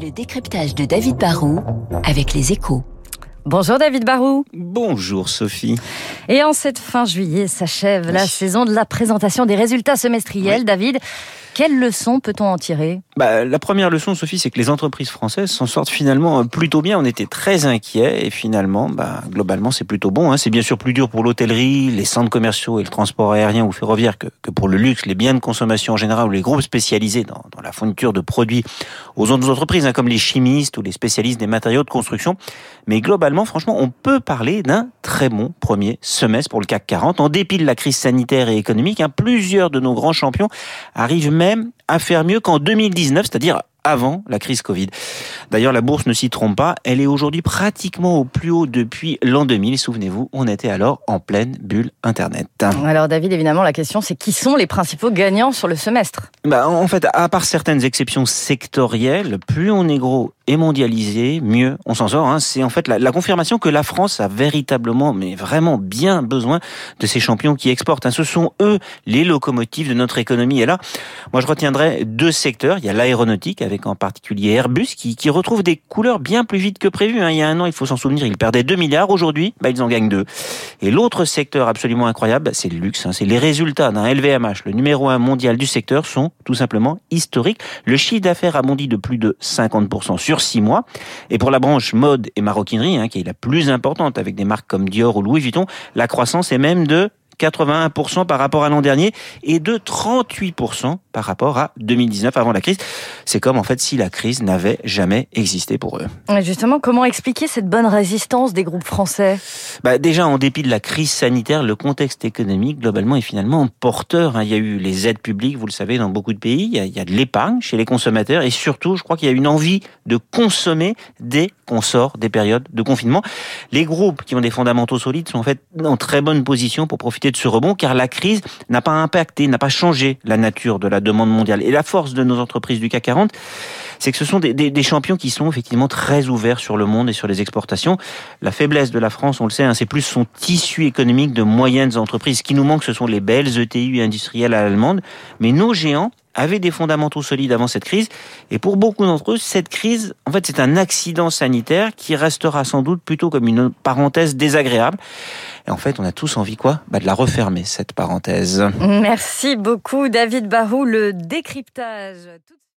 Le décryptage de David Barrault avec les échos. Bonjour David Barou. Bonjour Sophie. Et en cette fin juillet s'achève la saison de la présentation des résultats semestriels. David, quelles leçons peut-on en tirer? Bah, La première leçon, Sophie, c'est que les entreprises françaises s'en sortent finalement plutôt bien. On était très inquiets et finalement, bah, globalement, c'est plutôt bon. Hein. C'est bien sûr plus dur pour l'hôtellerie, les centres commerciaux et le transport aérien ou ferroviaire que, que, pour le luxe, les biens de consommation en général ou les groupes spécialisés dans, la fourniture de produits aux autres entreprises, hein, comme les chimistes ou les spécialistes des matériaux de construction. Mais globalement, franchement, on peut parler d'un très bon premier semestre pour le CAC 40. En dépit de la crise sanitaire et économique, hein, plusieurs de nos grands champions arrivent même à faire mieux qu'en 2019, c'est-à-dire avant la crise Covid. D'ailleurs, la bourse ne s'y trompe pas, elle est aujourd'hui pratiquement au plus haut depuis l'an 2000. Souvenez-vous, on était alors en pleine bulle Internet. Alors David, évidemment, la question c'est qui sont les principaux gagnants sur le semestre? Bah, En fait, à part certaines exceptions sectorielles, plus on est gros et mondialisé, mieux on s'en sort. Hein. C'est en fait la, la, confirmation que la France a véritablement, mais vraiment bien besoin de ces champions qui exportent. Hein. Ce sont eux les locomotives de notre économie. Et là, moi je retiendrai deux secteurs. Il y a l'aéronautique avec en particulier Airbus qui, qui retrouve des couleurs bien plus vite que prévu. Hein. Il y a un an, il faut s'en souvenir, ils perdaient 2 milliards. Aujourd'hui, bah, ils en gagnent 2. Et l'autre secteur absolument incroyable, c'est le luxe. Hein. C'est les résultats d'un LVMH, le numéro un mondial du secteur, sont tout simplement historiques. Le chiffre d'affaires a bondi de plus de 50% sur six mois. Et pour la branche mode et maroquinerie, hein, qui est la plus importante avec des marques comme Dior ou Louis Vuitton, la croissance est même de 81% par rapport à l'an dernier et de 38% par rapport à 2019 avant la crise. C'est comme en fait si la crise n'avait jamais existé pour eux. Justement, comment expliquer cette bonne résistance des groupes français? Bah Déjà, en dépit de la crise sanitaire, le contexte économique globalement est finalement porteur. Hein. Il y a eu les aides publiques, vous le savez, dans beaucoup de pays. Il y a, de l'épargne chez les consommateurs et surtout, je crois qu'il y a une envie de consommer dès qu'on sort des périodes de confinement. Les groupes qui ont des fondamentaux solides sont en fait en très bonne position pour profiter de ce rebond car la crise n'a pas impacté, n'a pas changé la nature de la demande mondiale. Et la force de nos entreprises du CAC 40, c'est que ce sont des, champions qui sont effectivement très ouverts sur le monde et sur les exportations. La faiblesse de la France, on le sait, hein, c'est plus son tissu économique de moyennes entreprises. Ce qui nous manque, ce sont les belles ETI industrielles à l'allemande. Mais nos géants, avaient des fondamentaux solides avant cette crise. Et pour beaucoup d'entre eux, cette crise, en fait, c'est un accident sanitaire qui restera sans doute plutôt comme une parenthèse désagréable. Et en fait, on a tous envie quoi bah, De la refermer, cette parenthèse. Merci beaucoup, David Barou, le décryptage.